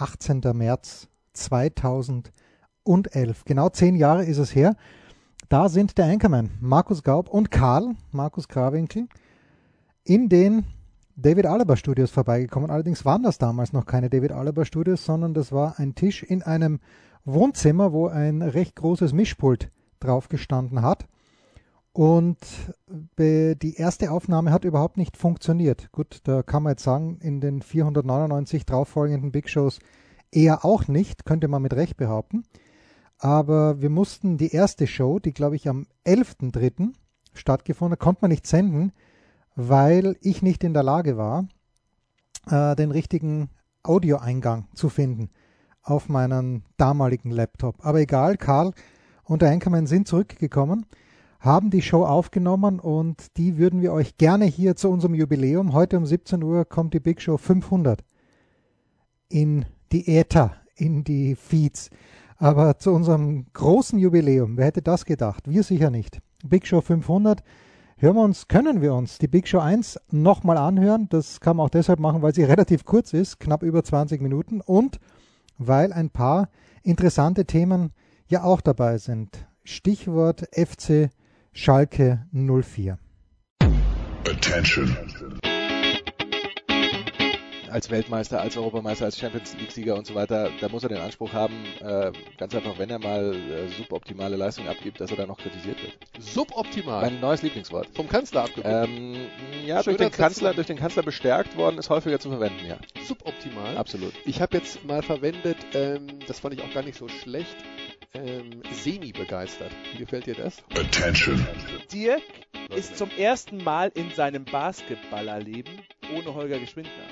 18. März 2011. Genau zehn Jahre ist es her. Da sind der Anchorman Markus Gaub und Karl, Markus Grawinkel, in den David Alaba Studios vorbeigekommen. Allerdings waren das damals noch keine David Alaba Studios, sondern das war ein Tisch in einem Wohnzimmer, wo ein recht großes Mischpult drauf gestanden hat. Und die erste Aufnahme hat überhaupt nicht funktioniert. Gut, da kann man jetzt sagen, in den 499 darauffolgenden Big Shows eher auch nicht, könnte man mit Recht behaupten. Aber wir mussten die erste Show, die glaube ich am 11.3. stattgefunden hat, konnte man nicht senden, weil ich nicht in der Lage war, äh, den richtigen Audioeingang zu finden auf meinem damaligen Laptop. Aber egal, Karl und der Anchorman sind zurückgekommen haben die Show aufgenommen und die würden wir euch gerne hier zu unserem Jubiläum. Heute um 17 Uhr kommt die Big Show 500 in die Äther, in die Feeds. Aber zu unserem großen Jubiläum, wer hätte das gedacht? Wir sicher nicht. Big Show 500. Hören wir uns, können wir uns die Big Show 1 nochmal anhören. Das kann man auch deshalb machen, weil sie relativ kurz ist, knapp über 20 Minuten und weil ein paar interessante Themen ja auch dabei sind. Stichwort FC Schalke 04. Attention. Als Weltmeister, als Europameister, als Champions League-Sieger und so weiter, da muss er den Anspruch haben, äh, ganz einfach, wenn er mal äh, suboptimale Leistung abgibt, dass er dann noch kritisiert wird. Suboptimal? Mein neues Lieblingswort. Vom Kanzler abgeguckt? Ähm, ja, durch den, Kanzler, durch den Kanzler bestärkt worden, ist häufiger zu verwenden, ja. Suboptimal? Absolut. Ich habe jetzt mal verwendet, ähm, das fand ich auch gar nicht so schlecht, ähm, semi-begeistert. Wie gefällt dir das? Attention. Dirk ist zum ersten Mal in seinem Basketballerleben ohne Holger Geschwindner.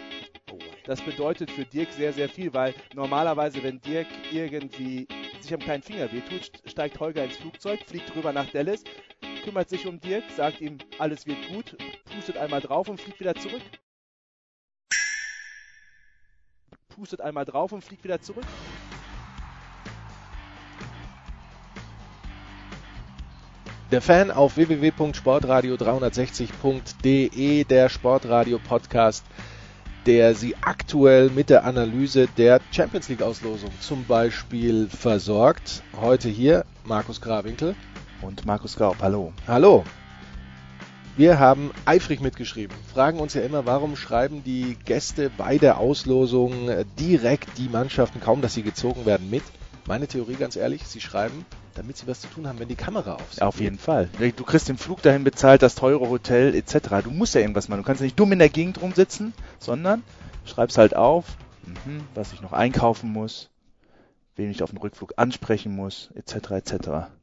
Das bedeutet für Dirk sehr, sehr viel, weil normalerweise, wenn Dirk irgendwie sich am kleinen Finger wehtut, steigt Holger ins Flugzeug, fliegt rüber nach Dallas, kümmert sich um Dirk, sagt ihm, alles wird gut, pustet einmal drauf und fliegt wieder zurück. Pustet einmal drauf und fliegt wieder zurück. Der Fan auf www.sportradio360.de, der Sportradio Podcast, der Sie aktuell mit der Analyse der Champions League Auslosung zum Beispiel versorgt. Heute hier Markus Grawinkel und Markus Gaub. Hallo. Hallo. Wir haben eifrig mitgeschrieben, fragen uns ja immer, warum schreiben die Gäste bei der Auslosung direkt die Mannschaften, kaum dass sie gezogen werden, mit. Meine Theorie ganz ehrlich, sie schreiben, damit sie was zu tun haben, wenn die Kamera auf ist. Auf jeden Fall. Du kriegst den Flug dahin bezahlt, das teure Hotel etc. Du musst ja irgendwas machen. Du kannst nicht dumm in der Gegend rumsitzen, sondern schreibst halt auf, mh, was ich noch einkaufen muss, wen ich auf dem Rückflug ansprechen muss, etc. etc.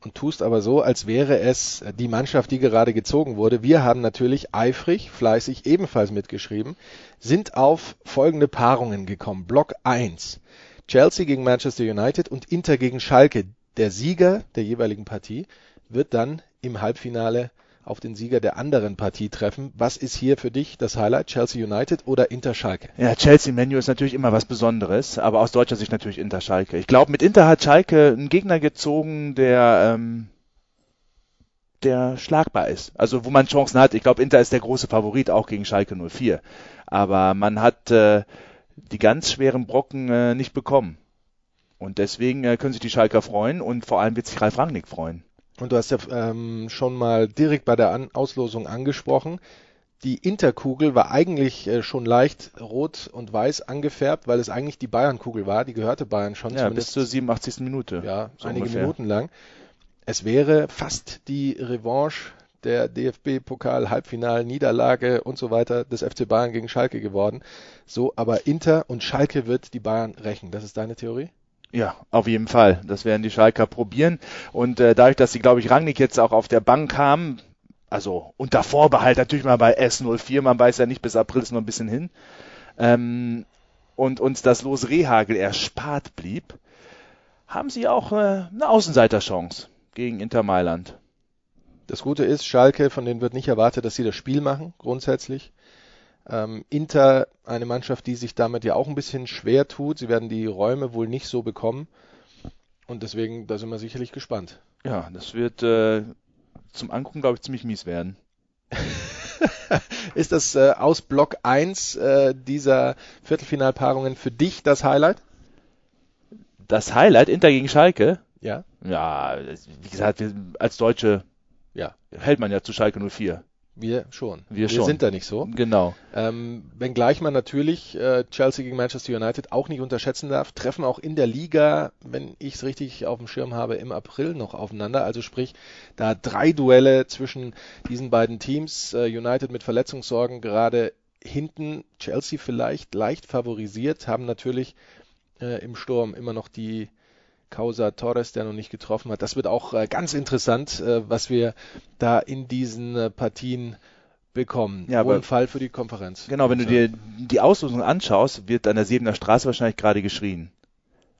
Und tust aber so, als wäre es die Mannschaft, die gerade gezogen wurde. Wir haben natürlich eifrig, fleißig ebenfalls mitgeschrieben, sind auf folgende Paarungen gekommen. Block 1. Chelsea gegen Manchester United und Inter gegen Schalke. Der Sieger der jeweiligen Partie wird dann im Halbfinale auf den Sieger der anderen Partie treffen. Was ist hier für dich das Highlight? Chelsea United oder Inter Schalke? Ja, Chelsea Menu ist natürlich immer was Besonderes, aber aus deutscher Sicht natürlich Inter Schalke. Ich glaube, mit Inter hat Schalke einen Gegner gezogen, der ähm, der schlagbar ist. Also wo man Chancen hat. Ich glaube, Inter ist der große Favorit auch gegen Schalke 04. Aber man hat äh, die ganz schweren Brocken äh, nicht bekommen. Und deswegen äh, können sich die Schalker freuen und vor allem wird sich Ralf Rangnick freuen. Und du hast ja ähm, schon mal direkt bei der An Auslosung angesprochen. Die Interkugel war eigentlich äh, schon leicht rot und weiß angefärbt, weil es eigentlich die Bayernkugel war. Die gehörte Bayern schon. Ja, bis zur 87. Minute. Ja, so einige ungefähr. Minuten lang. Es wäre fast die Revanche der DFB-Pokal-Halbfinal-Niederlage und so weiter des FC Bayern gegen Schalke geworden. So, aber Inter und Schalke wird die Bayern rächen. Das ist deine Theorie? Ja, auf jeden Fall. Das werden die Schalker probieren. Und äh, dadurch, dass sie, glaube ich, Rangnick jetzt auch auf der Bank haben, also unter Vorbehalt natürlich mal bei S04, man weiß ja nicht, bis April ist noch ein bisschen hin, ähm, und uns das Los Rehagel erspart blieb, haben sie auch äh, eine Außenseiterchance gegen Inter Mailand. Das Gute ist, Schalke, von denen wird nicht erwartet, dass sie das Spiel machen, grundsätzlich. Ähm, Inter, eine Mannschaft, die sich damit ja auch ein bisschen schwer tut. Sie werden die Räume wohl nicht so bekommen. Und deswegen, da sind wir sicherlich gespannt. Ja, das wird äh, zum Angucken, glaube ich, ziemlich mies werden. ist das äh, aus Block 1 äh, dieser Viertelfinalpaarungen für dich das Highlight? das Highlight Inter gegen Schalke. Ja. Ja, wie gesagt, wir, als Deutsche ja. hält man ja zu Schalke 04. Wir schon. Wir, Wir schon. sind da nicht so. Genau. Ähm, wenngleich man natürlich äh, Chelsea gegen Manchester United auch nicht unterschätzen darf, treffen auch in der Liga, wenn ich es richtig auf dem Schirm habe, im April noch aufeinander. Also sprich, da drei Duelle zwischen diesen beiden Teams. Äh, United mit Verletzungssorgen gerade hinten, Chelsea vielleicht leicht favorisiert, haben natürlich äh, im Sturm immer noch die Causa Torres, der noch nicht getroffen hat. Das wird auch äh, ganz interessant, äh, was wir da in diesen äh, Partien bekommen. Ja, aber- Fall für die Konferenz. Genau, wenn du dir die Auslosung anschaust, wird an der Siebener Straße wahrscheinlich gerade geschrien.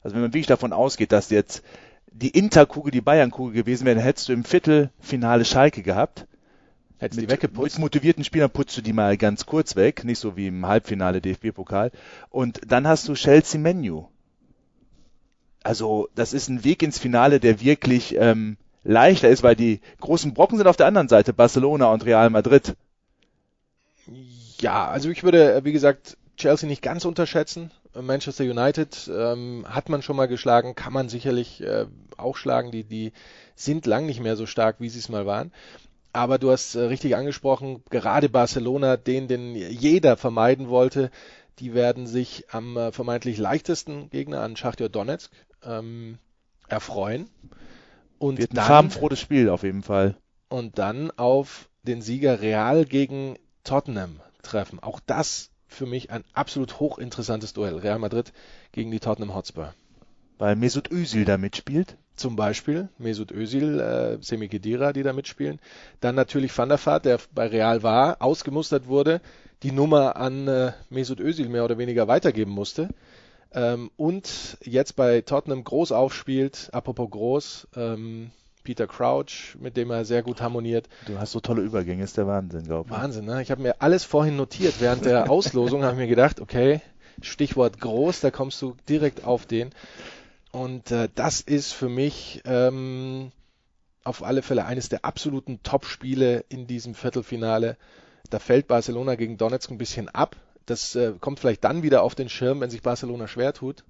Also wenn man wirklich davon ausgeht, dass jetzt die Interkugel die Bayernkugel gewesen wäre, dann hättest du im Viertelfinale Schalke gehabt. Hättest die Mit, weggeputzt. mit motivierten Spielern putzt du die mal ganz kurz weg, nicht so wie im Halbfinale DFB-Pokal. Und dann hast du Chelsea Menu. Also das ist ein Weg ins Finale, der wirklich ähm, leichter ist, weil die großen Brocken sind auf der anderen Seite, Barcelona und Real Madrid. Ja, also ich würde, äh, wie gesagt, Chelsea nicht ganz unterschätzen. Äh, Manchester United ähm, hat man schon mal geschlagen, kann man sicherlich äh, auch schlagen. Die, die sind lang nicht mehr so stark, wie sie es mal waren. Aber du hast äh, richtig angesprochen, gerade Barcelona, den, den jeder vermeiden wollte, die werden sich am äh, vermeintlich leichtesten Gegner an Schachtyor Donetsk ähm, erfreuen. Und Wird ein dann, farbenfrohes Spiel auf jeden Fall. und dann auf den Sieger Real gegen Tottenham treffen. Auch das für mich ein absolut hochinteressantes Duell. Real Madrid gegen die Tottenham Hotspur. Weil Mesut Özil da mitspielt. Zum Beispiel Mesut Özil, äh, Semi Khedira, die da mitspielen. Dann natürlich Van der Vaart, der bei Real war, ausgemustert wurde, die Nummer an äh, Mesut Özil mehr oder weniger weitergeben musste. Ähm, und jetzt bei Tottenham groß aufspielt, apropos groß, ähm, Peter Crouch, mit dem er sehr gut harmoniert. Du hast so tolle Übergänge, ist der Wahnsinn, glaube ich. Wahnsinn, ne? Ich habe mir alles vorhin notiert. Während der Auslosung habe ich mir gedacht, okay, Stichwort groß, da kommst du direkt auf den. Und äh, das ist für mich ähm, auf alle Fälle eines der absoluten Top-Spiele in diesem Viertelfinale. Da fällt Barcelona gegen Donetsk ein bisschen ab. Das äh, kommt vielleicht dann wieder auf den Schirm, wenn sich Barcelona schwer tut.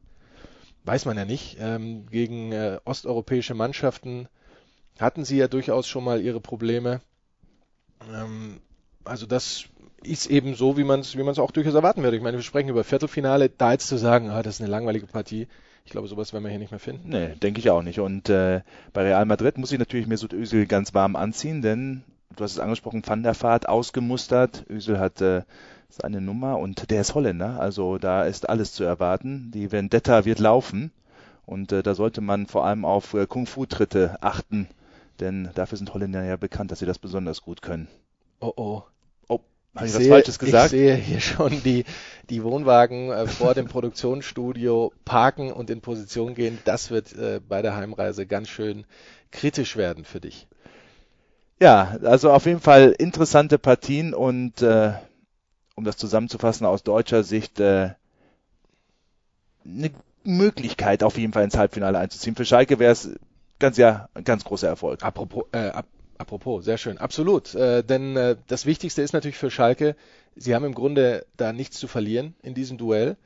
Weiß man ja nicht. Ähm, gegen äh, osteuropäische Mannschaften hatten sie ja durchaus schon mal ihre Probleme. Ähm, also das ist eben so, wie man es wie man's auch durchaus erwarten würde. Ich meine, wir sprechen über Viertelfinale, da jetzt zu sagen, ah, das ist eine langweilige Partie, ich glaube, sowas werden wir hier nicht mehr finden. Nee, denke ich auch nicht. Und äh, bei Real Madrid muss ich natürlich Mesut Özil ganz warm anziehen, denn du hast es angesprochen, Van der Vaart ausgemustert. Özil hat äh, seine Nummer und der ist Holländer, also da ist alles zu erwarten. Die Vendetta wird laufen und äh, da sollte man vor allem auf äh, Kung-Fu-Tritte achten, denn dafür sind Holländer ja bekannt, dass sie das besonders gut können. Oh oh. Habe ich, Ich was sehe, Falsches gesagt? ich sehe hier schon die, die Wohnwagen äh, vor dem Produktionsstudio parken und in Position gehen. Das wird äh, bei der Heimreise ganz schön kritisch werden für dich. Ja, also auf jeden Fall interessante Partien und äh, um das zusammenzufassen aus deutscher Sicht äh, eine Möglichkeit auf jeden Fall ins Halbfinale einzuziehen. Für Schalke wäre es ganz ja ein ganz großer Erfolg. Apropos, äh, ap apropos, sehr schön, absolut. Äh, denn äh, das Wichtigste ist natürlich für Schalke, sie haben im Grunde da nichts zu verlieren in diesem Duell.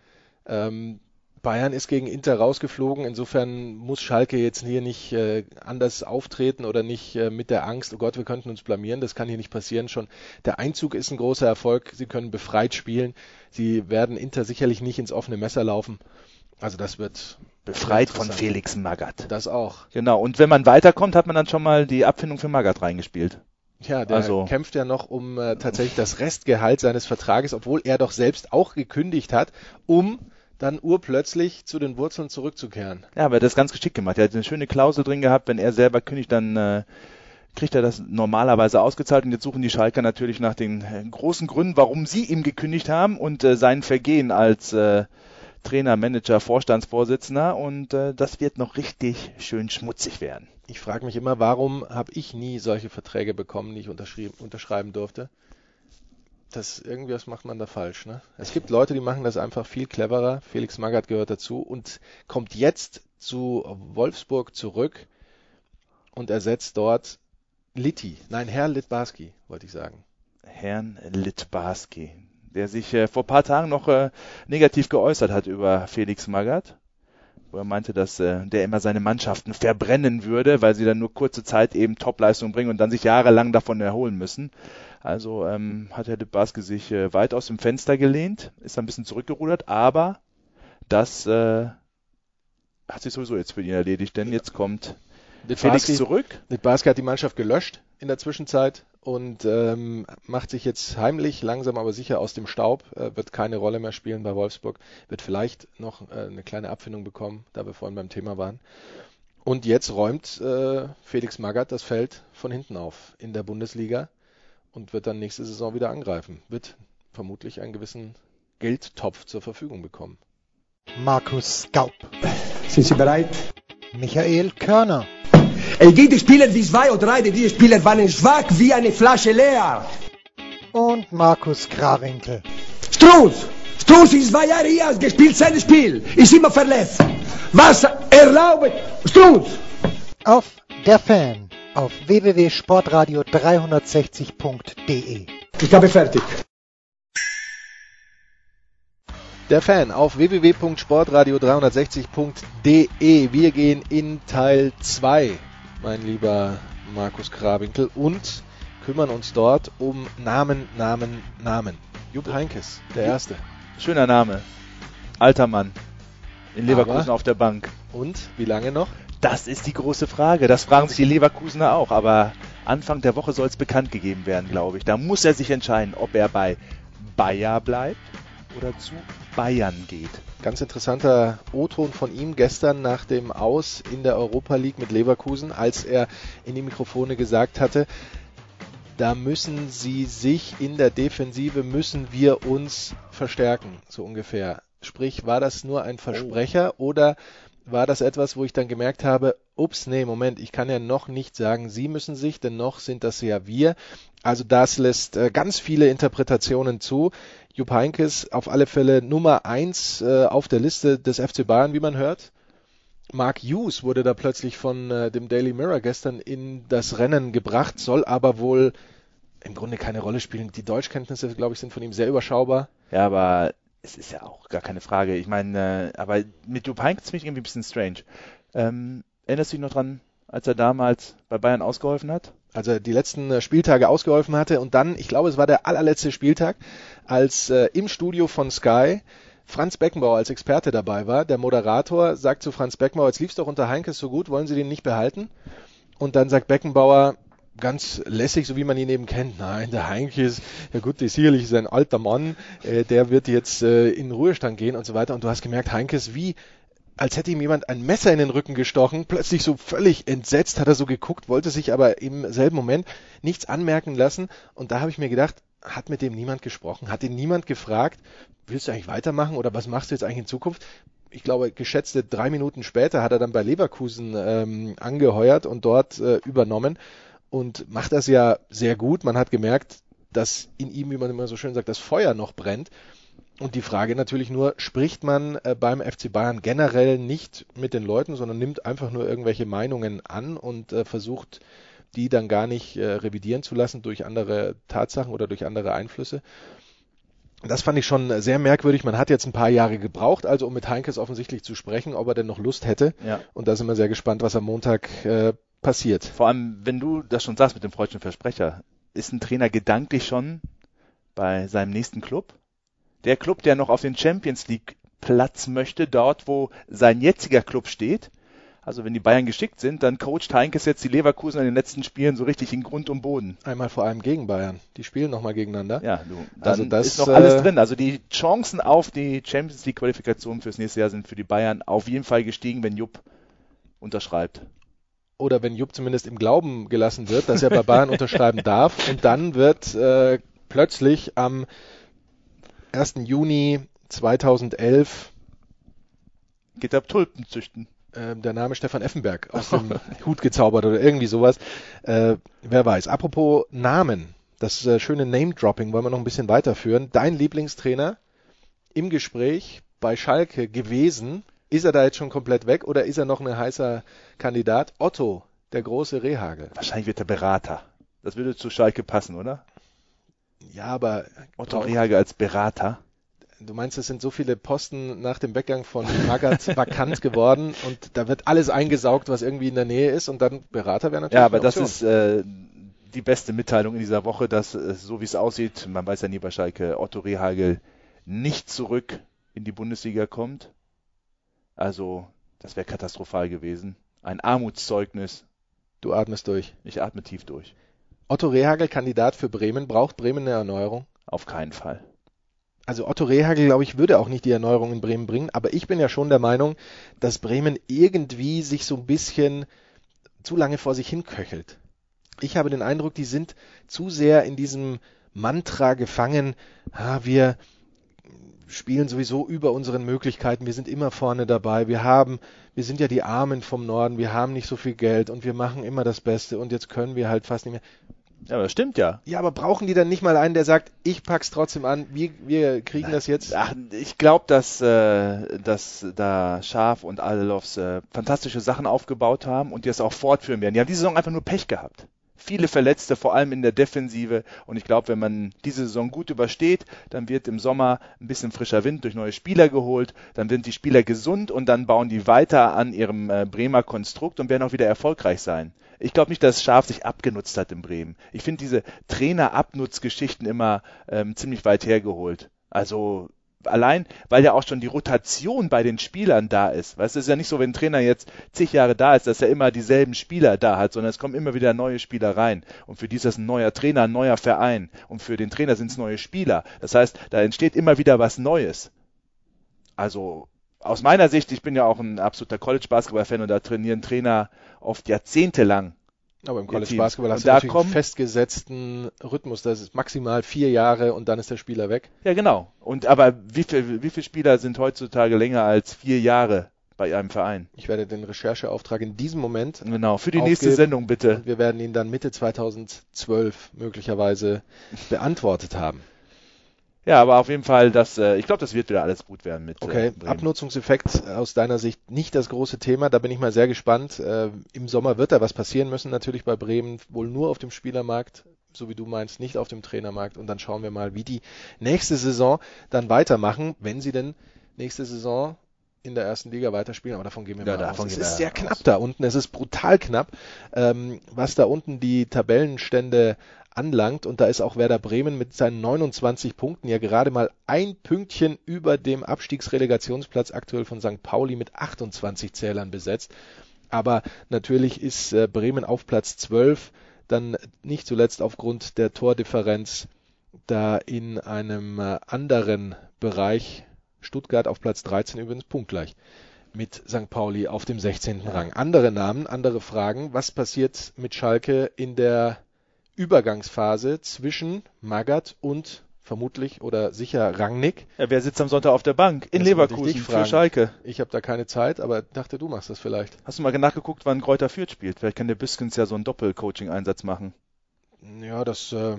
Ähm, Bayern ist gegen Inter rausgeflogen, insofern muss Schalke jetzt hier nicht äh, anders auftreten oder nicht äh, mit der Angst, oh Gott, wir könnten uns blamieren, das kann hier nicht passieren. Schon der Einzug ist ein großer Erfolg, sie können befreit spielen, sie werden Inter sicherlich nicht ins offene Messer laufen. Also das wird Befreit von. Felix Magath. Das auch. Genau, und wenn man weiterkommt, hat man dann schon mal die Abfindung für Magath reingespielt. Ja, der Also- kämpft ja noch um äh, tatsächlich das Restgehalt seines Vertrages, obwohl er doch selbst auch gekündigt hat, um dann urplötzlich zu den Wurzeln zurückzukehren. Ja, aber das ist ganz geschickt gemacht. Er hat eine schöne Klausel drin gehabt, wenn er selber kündigt, dann äh, kriegt er das normalerweise ausgezahlt und jetzt suchen die Schalker natürlich nach den äh, großen Gründen, warum sie ihm gekündigt haben und äh, sein Vergehen als äh, Trainer, Manager, Vorstandsvorsitzender und äh, das wird noch richtig schön schmutzig werden. Ich frage mich immer, warum habe ich nie solche Verträge bekommen, die ich unterschrieben, unterschreiben durfte? Das irgendwas macht man da falsch, ne? Es gibt Leute, die machen das einfach viel cleverer. Felix Magath gehört dazu und kommt jetzt zu Wolfsburg zurück und ersetzt dort Litti. Nein, Herr Litbarski, wollte ich sagen. Herrn Litbarski, der sich äh, vor paar Tagen noch äh, negativ geäußert hat über Felix Magath. wo er meinte, dass äh, der immer seine Mannschaften verbrennen würde, weil sie dann nur kurze Zeit eben Topleistungen bringen und dann sich jahrelang davon erholen müssen. Also ähm, hat Herr de Baske sich äh, weit aus dem Fenster gelehnt, ist ein bisschen zurückgerudert, aber das äh, hat sich sowieso jetzt für ihn erledigt, denn jetzt kommt Felix zurück. Baske hat die Mannschaft gelöscht in der Zwischenzeit und ähm, macht sich jetzt heimlich, langsam aber sicher aus dem Staub, äh, wird keine Rolle mehr spielen bei Wolfsburg, wird vielleicht noch äh, eine kleine Abfindung bekommen, da wir vorhin beim Thema waren. Und jetzt räumt äh, Felix Magath das Feld von hinten auf in der Bundesliga und wird dann nächste Saison wieder angreifen. Wird vermutlich einen gewissen Geldtopf zur Verfügung bekommen. Markus Gaub. Sind Sie bereit? Michael Körner. Es gibt Spieler wie zwei oder drei, die Spieler waren schwach wie eine Flasche leer. Und Markus Krawinkel. Strunz! Strunz ist zwei Jahre hier, gespielt sein Spiel. Ist immer verletzt. Was erlaubt Strunz? Auf der Fan auf www.sportradio360.de. Ich habe fertig. Der Fan auf www.sportradio360.de. Wir gehen in Teil 2 mein lieber Markus Krabinkel, und kümmern uns dort um Namen, Namen, Namen. Jupp Heinkes, der Erste. Schöner Name. Alter Mann. In Leverkusen aber, auf der Bank. Und wie lange noch? Das ist die große Frage. Das fragen sich die Leverkusener auch. Aber Anfang der Woche soll es bekannt gegeben werden, glaube ich. Da muss er sich entscheiden, ob er bei Bayer bleibt oder zu Bayern geht. Ganz interessanter O-Ton von ihm gestern nach dem Aus in der Europa League mit Leverkusen, als er in die Mikrofone gesagt hatte, da müssen sie sich in der Defensive, müssen wir uns verstärken, so ungefähr. Sprich, war das nur ein Versprecher oh. oder war das etwas, wo ich dann gemerkt habe, ups, nee, Moment, ich kann ja noch nicht sagen, Sie müssen sich, denn noch sind das ja wir. Also das lässt äh, ganz viele Interpretationen zu. Jupp Heynckes auf alle Fälle Nummer eins äh, auf der Liste des FC Bayern, wie man hört. Mark Hughes wurde da plötzlich von äh, dem Daily Mirror gestern in das Rennen gebracht, soll aber wohl im Grunde keine Rolle spielen. Die Deutschkenntnisse, glaube ich, sind von ihm sehr überschaubar. Ja, aber es ist ja auch gar keine Frage. Ich meine, äh, aber mit Jupp Heynckes finde ich irgendwie ein bisschen strange. Ähm, erinnerst du dich noch dran, als er damals bei Bayern ausgeholfen hat? also die letzten äh, Spieltage ausgeholfen hatte und dann, ich glaube, es war der allerletzte Spieltag, als äh, im Studio von Sky Franz Beckenbauer als Experte dabei war. Der Moderator sagt zu Franz Beckenbauer, jetzt lief's doch unter Heinkes so gut, wollen Sie den nicht behalten? Und dann sagt Beckenbauer, ganz lässig, so wie man ihn eben kennt. Nein, der Heinke ist, ja gut, ist sicherlich ein alter Mann, äh, der wird jetzt äh, in Ruhestand gehen und so weiter. Und du hast gemerkt, Heinke ist wie als hätte ihm jemand ein Messer in den Rücken gestochen. Plötzlich so völlig entsetzt hat er so geguckt, wollte sich aber im selben Moment nichts anmerken lassen. Und da habe ich mir gedacht, hat mit dem niemand gesprochen? Hat ihn niemand gefragt, willst du eigentlich weitermachen oder was machst du jetzt eigentlich in Zukunft? Ich glaube, geschätzte drei Minuten später hat er dann bei Leverkusen ähm, angeheuert und dort äh, übernommen und macht das ja sehr gut. Man hat gemerkt, dass in ihm, wie man immer so schön sagt, das Feuer noch brennt. Und die Frage natürlich nur, spricht man äh, beim FC Bayern generell nicht mit den Leuten, sondern nimmt einfach nur irgendwelche Meinungen an und äh, versucht, die dann gar nicht äh, revidieren zu lassen durch andere Tatsachen oder durch andere Einflüsse. Das fand ich schon sehr merkwürdig. Man hat jetzt ein paar Jahre gebraucht, also um mit Heinkes offensichtlich zu sprechen, ob er denn noch Lust hätte. Ja. Und da sind wir sehr gespannt, was am Montag äh, passiert. Vor allem, wenn du das schon sagst mit dem freudschen Versprecher, ist ein Trainer gedanklich schon bei seinem nächsten Club? der Club, der noch auf den Champions League Platz möchte, dort wo sein jetziger Club steht. Also wenn die Bayern geschickt sind, dann coacht Heinkes jetzt die Leverkusen in den letzten Spielen so richtig in Grund und Boden. Einmal vor allem gegen Bayern. Die spielen nochmal gegeneinander. Ja, du, dann also das, ist noch alles äh, drin. Also die Chancen auf die Champions League Qualifikation fürs nächste Jahr sind für die Bayern auf jeden Fall gestiegen, wenn Jupp unterschreibt. Oder wenn Jupp zumindest im Glauben gelassen wird, dass er bei Bayern unterschreiben darf. Und dann wird äh, plötzlich am 1. Juni 2011 geht er Tulpen züchten. Äh, der Name Stefan Effenberg aus dem Hut gezaubert oder irgendwie sowas. Äh, wer weiß. Apropos Namen, das äh, schöne Name-Dropping wollen wir noch ein bisschen weiterführen. Dein Lieblingstrainer im Gespräch bei Schalke gewesen. Ist er da jetzt schon komplett weg oder ist er noch ein heißer Kandidat? Otto, der große Rehagel. Wahrscheinlich wird er Berater. Das würde zu Schalke passen, oder? Ja, aber Otto Rehage als Berater. Du meinst, es sind so viele Posten nach dem Weggang von Magath vakant geworden und da wird alles eingesaugt, was irgendwie in der Nähe ist und dann Berater wäre natürlich. Ja, aber das ist äh, die beste Mitteilung in dieser Woche, dass so wie es aussieht, man weiß ja nie bei Schalke, Otto Rehagel nicht zurück in die Bundesliga kommt. Also, das wäre katastrophal gewesen. Ein Armutszeugnis. Du atmest durch. Ich atme tief durch. Otto Rehagel, Kandidat für Bremen. Braucht Bremen eine Erneuerung? Auf keinen Fall. Also Otto Rehagel, glaube ich, würde auch nicht die Erneuerung in Bremen bringen, aber ich bin ja schon der Meinung, dass Bremen irgendwie sich so ein bisschen zu lange vor sich hinköchelt. Ich habe den Eindruck, die sind zu sehr in diesem Mantra gefangen, ah, wir spielen sowieso über unseren Möglichkeiten, wir sind immer vorne dabei, wir haben, wir sind ja die Armen vom Norden, wir haben nicht so viel Geld und wir machen immer das Beste und jetzt können wir halt fast nicht mehr. Ja, aber das stimmt ja. Ja, aber brauchen die dann nicht mal einen, der sagt, ich pack's trotzdem an, wir, wir kriegen Nein. das jetzt? Ach, ich glaube, dass, äh, dass da Schaf und Adelofs äh, fantastische Sachen aufgebaut haben und die das auch fortführen werden. Die haben diese Saison einfach nur Pech gehabt viele Verletzte, vor allem in der Defensive. Und ich glaube, wenn man diese Saison gut übersteht, dann wird im Sommer ein bisschen frischer Wind durch neue Spieler geholt. Dann sind die Spieler gesund und dann bauen die weiter an ihrem äh, Bremer Konstrukt und werden auch wieder erfolgreich sein. Ich glaube nicht, dass Schaf sich abgenutzt hat in Bremen. Ich finde diese Trainer-Abnutzgeschichten immer ähm, ziemlich weit hergeholt. Also allein, weil ja auch schon die Rotation bei den Spielern da ist. Weißt du, es ist ja nicht so, wenn ein Trainer jetzt zig Jahre da ist, dass er immer dieselben Spieler da hat, sondern es kommen immer wieder neue Spieler rein. Und für die ist das ein neuer Trainer, ein neuer Verein. Und für den Trainer sind es neue Spieler. Das heißt, da entsteht immer wieder was Neues. Also, aus meiner Sicht, ich bin ja auch ein absoluter College-Basketball-Fan und da trainieren Trainer oft jahrzehntelang aber im College Basketball hast du natürlich einen festgesetzten Rhythmus, das ist maximal vier Jahre und dann ist der Spieler weg. Ja, genau. Und aber wie viel, wie viele Spieler sind heutzutage länger als vier Jahre bei einem Verein? Ich werde den Rechercheauftrag in diesem Moment. Genau, für die nächste Sendung bitte. wir werden ihn dann Mitte 2012 möglicherweise beantwortet haben. Ja, aber auf jeden Fall, das, äh, ich glaube, das wird wieder alles gut werden mit. Äh, okay, äh, Abnutzungseffekt aus deiner Sicht nicht das große Thema. Da bin ich mal sehr gespannt. Äh, Im Sommer wird da was passieren müssen, natürlich bei Bremen, wohl nur auf dem Spielermarkt, so wie du meinst, nicht auf dem Trainermarkt. Und dann schauen wir mal, wie die nächste Saison dann weitermachen, wenn sie denn nächste Saison in der ersten Liga weiterspielen, aber davon gehen wir ja, mal aus. Es ist sehr knapp aus. da unten, es ist brutal knapp, ähm, was da unten die Tabellenstände anlangt. Und da ist auch Werder Bremen mit seinen 29 Punkten ja gerade mal ein Pünktchen über dem Abstiegsrelegationsplatz aktuell von St. Pauli mit 28 Zählern besetzt. Aber natürlich ist äh, Bremen auf Platz 12 dann nicht zuletzt aufgrund der Tordifferenz da in einem äh, anderen Bereich. Stuttgart auf Platz 13 übrigens punktgleich mit St. Pauli auf dem 16. Rang. Andere Namen, andere Fragen. Was passiert mit Schalke in der Übergangsphase zwischen Magath und vermutlich oder sicher Rangnick. Ja, wer sitzt am Sonntag auf der Bank? In das Leverkusen für Schalke. Ich habe da keine Zeit, aber dachte, du machst das vielleicht. Hast du mal nachgeguckt, wann Kräuter Fürth spielt? Vielleicht kann der Biskens ja so einen Doppel-Coaching-Einsatz machen. Ja, das äh,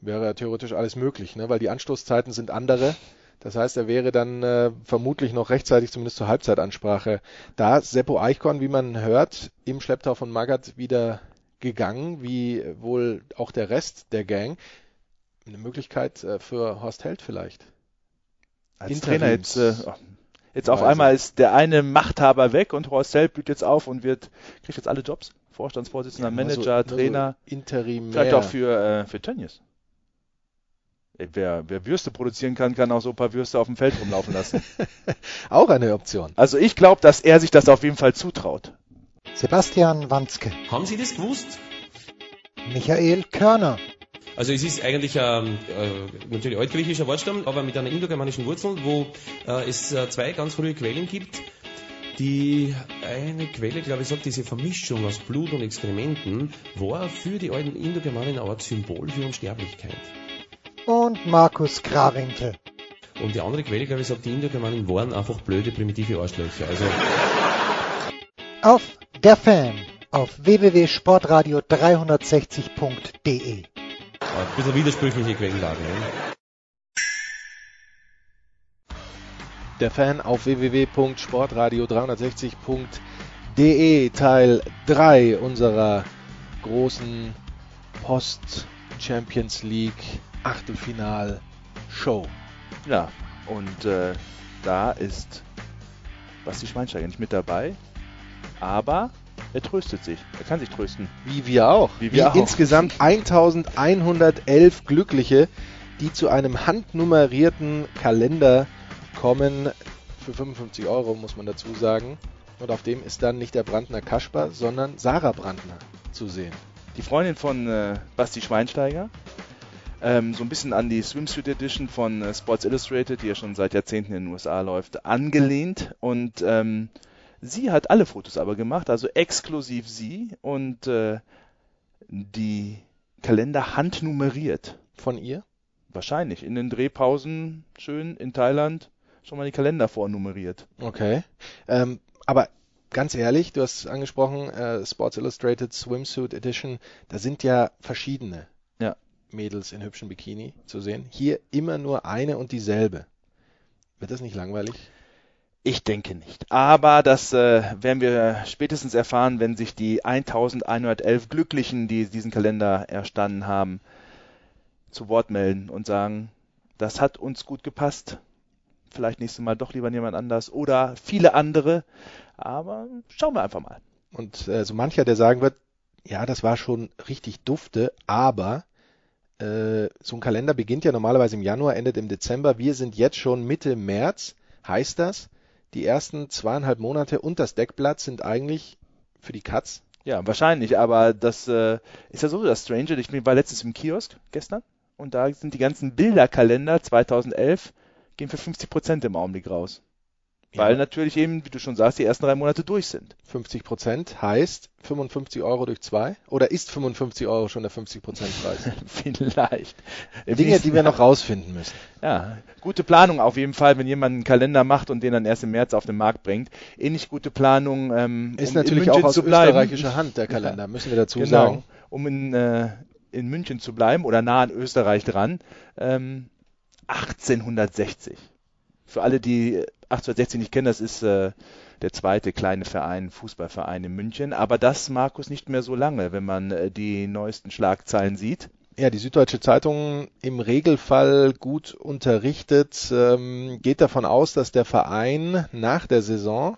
wäre theoretisch alles möglich, ne? weil die Anstoßzeiten sind andere. Das heißt, er wäre dann äh, vermutlich noch rechtzeitig, zumindest zur Halbzeitansprache, da Seppo Eichkorn, wie man hört, im Schlepptau von Magath wieder gegangen, wie wohl auch der Rest der Gang. Eine Möglichkeit äh, für Horst Held vielleicht. Als Interims Trainer jetzt, äh, jetzt auf einmal ist der eine Machthaber weg und Horst Held blüht jetzt auf und wird, kriegt jetzt alle Jobs. Vorstandsvorsitzender, ja, Manager, so, Trainer. So Interim. Vielleicht auch für, äh, für Tönnies. Wer, wer Würste produzieren kann, kann auch so ein paar Würste auf dem Feld rumlaufen lassen. auch eine Option. Also ich glaube, dass er sich das auf jeden Fall zutraut. Sebastian Wanzke. Haben Sie das gewusst? Michael Körner. Also es ist eigentlich ähm, äh, natürlich altgriechischer Wortstamm, aber mit einer indogermanischen Wurzel, wo äh, es äh, zwei ganz frühe Quellen gibt. Die eine Quelle, glaube ich, sagt, diese Vermischung aus Blut und Exkrementen war für die alten Indogermanen eine Art Symbol für Unsterblichkeit. Und Markus Krawinkel. Und die andere Quelle, glaube ich, sagt, die Indogermanen waren einfach blöde, primitive Arschlöcher. Also auf der Fan auf www.sportradio360.de. Ein bisschen widersprüchliche Quellenlage. Ne? Der Fan auf www.sportradio360.de Teil 3 unserer großen Post Champions League Achtelfinal Show. Ja, Und äh, da ist Basti Schweinsteiger nicht mit dabei, aber er tröstet sich. Er kann sich trösten. Wie wir auch. Wie wir auch. Insgesamt 1111 Glückliche, die zu einem handnummerierten Kalender kommen. Für 55 Euro muss man dazu sagen. Und auf dem ist dann nicht der Brandner Kasper, sondern Sarah Brandner zu sehen. Die Freundin von äh, Basti Schweinsteiger. Ähm, so ein bisschen an die Swimsuit Edition von äh, Sports Illustrated, die ja schon seit Jahrzehnten in den USA läuft, angelehnt. Und ähm, sie hat alle Fotos aber gemacht, also exklusiv sie und äh, die Kalender handnummeriert. Von ihr? Wahrscheinlich. In den Drehpausen schön in Thailand schon mal die Kalender vornummeriert. Okay. Ähm, aber ganz ehrlich, du hast angesprochen, äh, Sports Illustrated Swimsuit Edition, da sind ja verschiedene. Mädels in hübschen Bikini zu sehen. Hier immer nur eine und dieselbe. Wird das nicht langweilig? Ich denke nicht. Aber das äh, werden wir spätestens erfahren, wenn sich die 1111 Glücklichen, die diesen Kalender erstanden haben, zu Wort melden und sagen, das hat uns gut gepasst. Vielleicht nächstes Mal doch lieber jemand anders oder viele andere. Aber schauen wir einfach mal. Und äh, so mancher, der sagen wird, ja, das war schon richtig dufte, aber äh, so ein Kalender beginnt ja normalerweise im Januar, endet im Dezember. Wir sind jetzt schon Mitte März. Heißt das, die ersten zweieinhalb Monate und das Deckblatt sind eigentlich für die Katz? Ja, wahrscheinlich, aber das äh, ist ja so das Stranger. Ich war letztens im Kiosk gestern und da sind die ganzen Bilderkalender 2011 gehen für 50 Prozent im Augenblick raus. Weil Ja. natürlich eben, wie du schon sagst, die ersten drei Monate durch sind. 50 Prozent heißt 55 Euro durch zwei? Oder ist 55 Euro schon der 50 Prozent Preis? Vielleicht. Im Dinge, die wir noch rausfinden müssen. Ja, gute Planung auf jeden Fall, wenn jemand einen Kalender macht und den dann erst im März auf den Markt bringt. Ähnlich gute Planung, ähm, Ist um natürlich auch aus österreichischer Hand der Kalender, müssen wir dazu Genau, sagen. um in, äh, in München zu bleiben oder nah an Österreich dran. Ähm, 1860. Für alle, die 1860 nicht kennen, das ist äh, der zweite kleine Verein, Fußballverein in München. Aber das, Markus, nicht mehr so lange, wenn man äh, die neuesten Schlagzeilen sieht. Ja, die Süddeutsche Zeitung im Regelfall gut unterrichtet, ähm, geht davon aus, dass der Verein nach der Saison,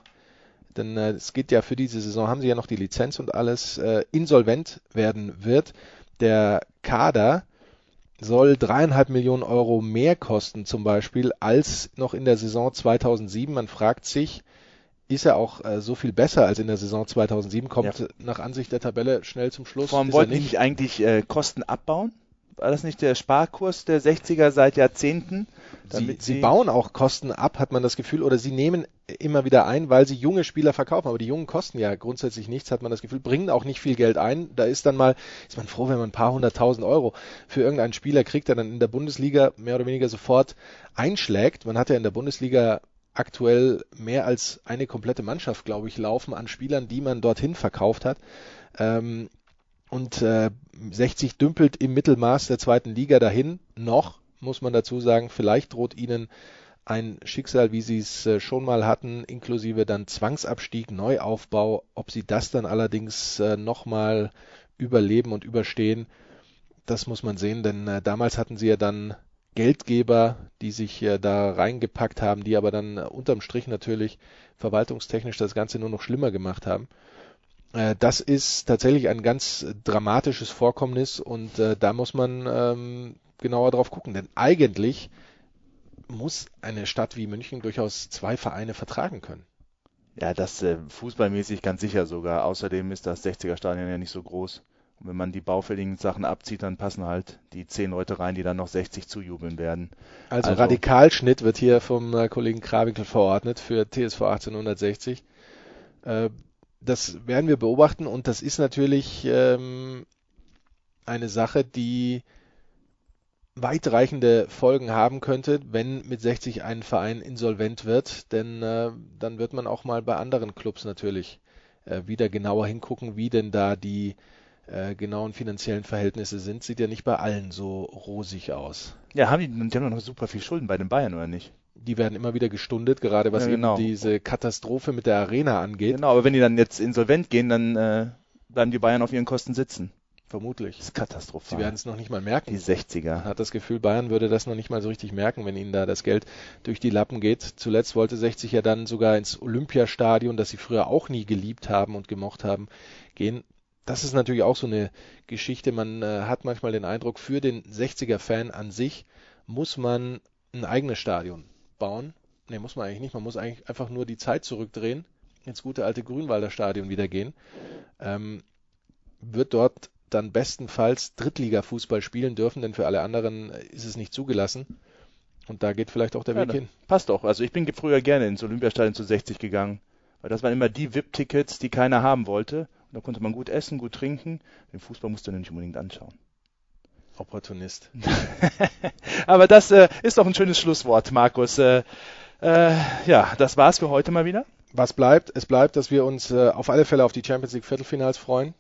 denn äh, es geht ja für diese Saison, haben sie ja noch die Lizenz und alles, äh, insolvent werden wird. Der Kader soll dreieinhalb Millionen Euro mehr kosten zum Beispiel als noch in der Saison 2007. Man fragt sich, ist er auch äh, so viel besser als in der Saison 2007? Kommt Ja. nach Ansicht der Tabelle schnell zum Schluss. Er wollten nicht. nicht eigentlich äh, Kosten abbauen? War das nicht der Sparkurs der 60er seit Jahrzehnten? Sie, sie bauen auch Kosten ab, hat man das Gefühl, oder sie nehmen immer wieder ein, weil sie junge Spieler verkaufen. Aber die Jungen kosten ja grundsätzlich nichts, hat man das Gefühl, bringen auch nicht viel Geld ein. Da ist dann mal, ist man froh, wenn man ein paar hunderttausend Euro für irgendeinen Spieler kriegt, der dann in der Bundesliga mehr oder weniger sofort einschlägt. Man hat ja in der Bundesliga aktuell mehr als eine komplette Mannschaft, glaube ich, laufen an Spielern, die man dorthin verkauft hat. Ähm, und äh, 60 dümpelt im Mittelmaß der zweiten Liga dahin. Noch, muss man dazu sagen, vielleicht droht ihnen ein Schicksal, wie sie es äh, schon mal hatten, inklusive dann Zwangsabstieg, Neuaufbau. Ob sie das dann allerdings äh, nochmal überleben und überstehen, das muss man sehen, denn äh, damals hatten sie ja dann Geldgeber, die sich äh, da reingepackt haben, die aber dann äh, unterm Strich natürlich verwaltungstechnisch das Ganze nur noch schlimmer gemacht haben. Äh, das ist tatsächlich ein ganz dramatisches Vorkommnis und äh, da muss man ähm, genauer drauf gucken, denn eigentlich muss eine Stadt wie München durchaus zwei Vereine vertragen können. Ja, das äh, fußballmäßig ganz sicher sogar. Außerdem ist das 60er Stadion ja nicht so groß. Und wenn man die baufälligen Sachen abzieht, dann passen halt die zehn Leute rein, die dann noch 60 zujubeln werden. Also, Also- Radikalschnitt wird hier vom äh, Kollegen Krawinkel verordnet für TSV 1860. Das werden wir beobachten und das ist natürlich ähm, eine Sache, die weitreichende Folgen haben könnte, wenn mit 60 ein Verein insolvent wird, denn äh, dann wird man auch mal bei anderen Clubs natürlich äh, wieder genauer hingucken, wie denn da die äh, genauen finanziellen Verhältnisse sind. Sieht ja nicht bei allen so rosig aus. Ja, haben die, die haben noch super viel Schulden bei den Bayern, oder nicht? Die werden immer wieder gestundet, gerade was Ja, genau. eben diese Katastrophe mit der Arena angeht. Genau, aber wenn die dann jetzt insolvent gehen, dann äh, bleiben die Bayern auf ihren Kosten sitzen. Vermutlich. Das ist katastrophal. Sie werden es noch nicht mal merken. Die 60er. Man hat das Gefühl, Bayern würde das noch nicht mal so richtig merken, wenn ihnen da das Geld durch die Lappen geht. Zuletzt wollte 60 ja dann sogar ins Olympiastadion, das sie früher auch nie geliebt haben und gemocht haben, gehen. Das ist natürlich auch so eine Geschichte. Man äh, hat manchmal den Eindruck, für den 60er-Fan an sich muss man ein eigenes Stadion bauen. Ne, muss man eigentlich nicht. Man muss eigentlich einfach nur die Zeit zurückdrehen, ins gute alte Grünwalder Stadion wieder gehen. Ähm, wird dort dann bestenfalls Drittliga-Fußball spielen dürfen, denn für alle anderen ist es nicht zugelassen. Und da geht vielleicht auch der ja, Weg hin. Passt doch. Also ich bin früher gerne ins Olympiastadion zu 60 gegangen, weil das waren immer die VIP-Tickets, die keiner haben wollte. Und da konnte man gut essen, gut trinken. Den Fußball musste man nicht unbedingt anschauen. Opportunist. Aber das äh, ist doch ein schönes Schlusswort, Markus. Äh, äh, ja, das war's für heute mal wieder. Was bleibt? Es bleibt, dass wir uns äh, auf alle Fälle auf die Champions League Viertelfinals freuen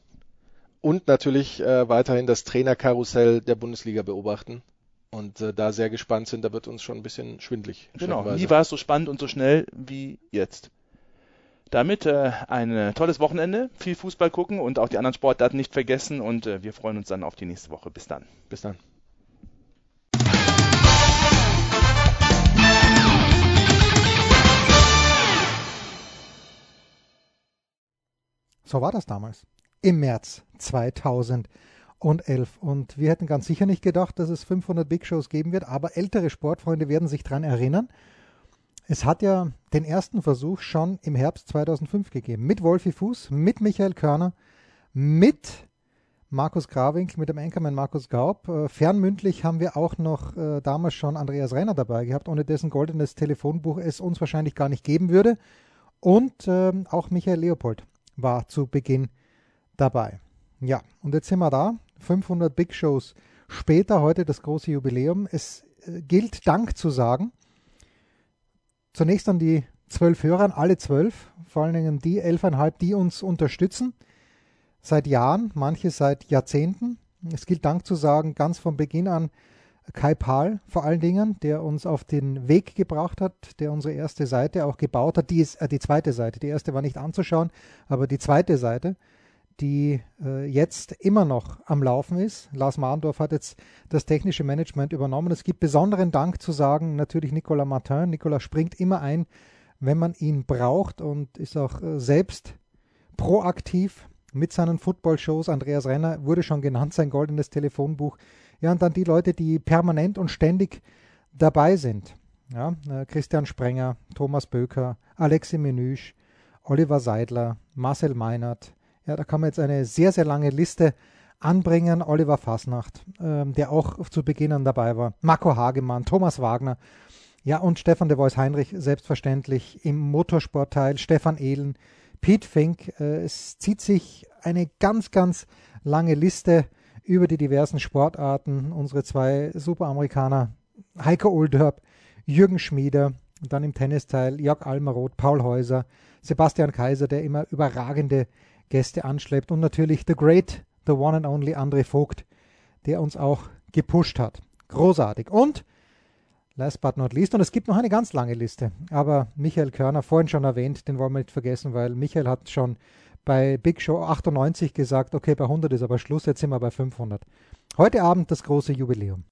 und natürlich äh, weiterhin das Trainerkarussell der Bundesliga beobachten und äh, da sehr gespannt sind. Da wird uns schon ein bisschen schwindlig. Genau, nie war es so spannend und so schnell wie jetzt. Damit äh, ein tolles Wochenende, viel Fußball gucken und auch die anderen Sportarten nicht vergessen und äh, wir freuen uns dann auf die nächste Woche. Bis dann. Bis dann. So war das damals im März 2011. Und wir hätten ganz sicher nicht gedacht, dass es 500 Big Shows geben wird, aber ältere Sportfreunde werden sich daran erinnern. Es hat ja den ersten Versuch schon im Herbst 2005 gegeben. Mit Wolfi Fuß, mit Michael Körner, mit Markus Grawinkel, mit dem Anchorman Markus Gaub. Äh, fernmündlich haben wir auch noch äh, damals schon Andreas Renner dabei gehabt, ohne dessen goldenes Telefonbuch es uns wahrscheinlich gar nicht geben würde. Und äh, auch Michael Leopold war zu Beginn dabei. Ja, und jetzt sind wir da. 500 Big Shows später, heute das große Jubiläum. Es äh, gilt Dank zu sagen. Zunächst an die zwölf Hörer, alle zwölf, vor allen Dingen die elfeinhalb, die uns unterstützen. Seit Jahren, manche seit Jahrzehnten. Es gilt Dank zu sagen, ganz von Beginn an Kai Pahl vor allen Dingen, der uns auf den Weg gebracht hat, der unsere erste Seite auch gebaut hat. Die ist äh, die zweite Seite. Die erste war nicht anzuschauen, aber die zweite Seite die äh, jetzt immer noch am Laufen ist. Lars Mahndorf hat jetzt das technische Management übernommen. Es gibt besonderen Dank zu sagen, natürlich Nicolas Martin. Nicolas springt immer ein, wenn man ihn braucht und ist auch äh, selbst proaktiv mit seinen Football-Shows. Andreas Renner wurde schon genannt, sein goldenes Telefonbuch. Ja, und dann die Leute, die permanent und ständig dabei sind. Ja, äh, Christian Sprenger, Thomas Böker, Alexi Menüsch, Oliver Seidler, Marcel Meinert, ja, da kann man jetzt eine sehr, sehr lange Liste anbringen. Oliver Fasnacht, ähm, der auch zu Beginn dabei war. Marco Hagemann, Thomas Wagner. Ja, und Stefan de Vois Heinrich, selbstverständlich im Motorsportteil. Stefan Ehlen, Pete Fink. Äh, es zieht sich eine ganz, ganz lange Liste über die diversen Sportarten. Unsere zwei Superamerikaner, Heiko Oldörp, Jürgen Schmieder, dann im Tennisteil Jörg Almaroth, Paul Häuser, Sebastian Kaiser, der immer überragende Gäste anschleppt und natürlich The Great, The One and Only André Vogt, der uns auch gepusht hat. Großartig. Und last but not least, und es gibt noch eine ganz lange Liste, aber Michael Körner, vorhin schon erwähnt, den wollen wir nicht vergessen, weil Michael hat schon bei Big Show 98 gesagt, okay, bei 100 ist aber Schluss, jetzt sind wir bei 500. Heute Abend das große Jubiläum.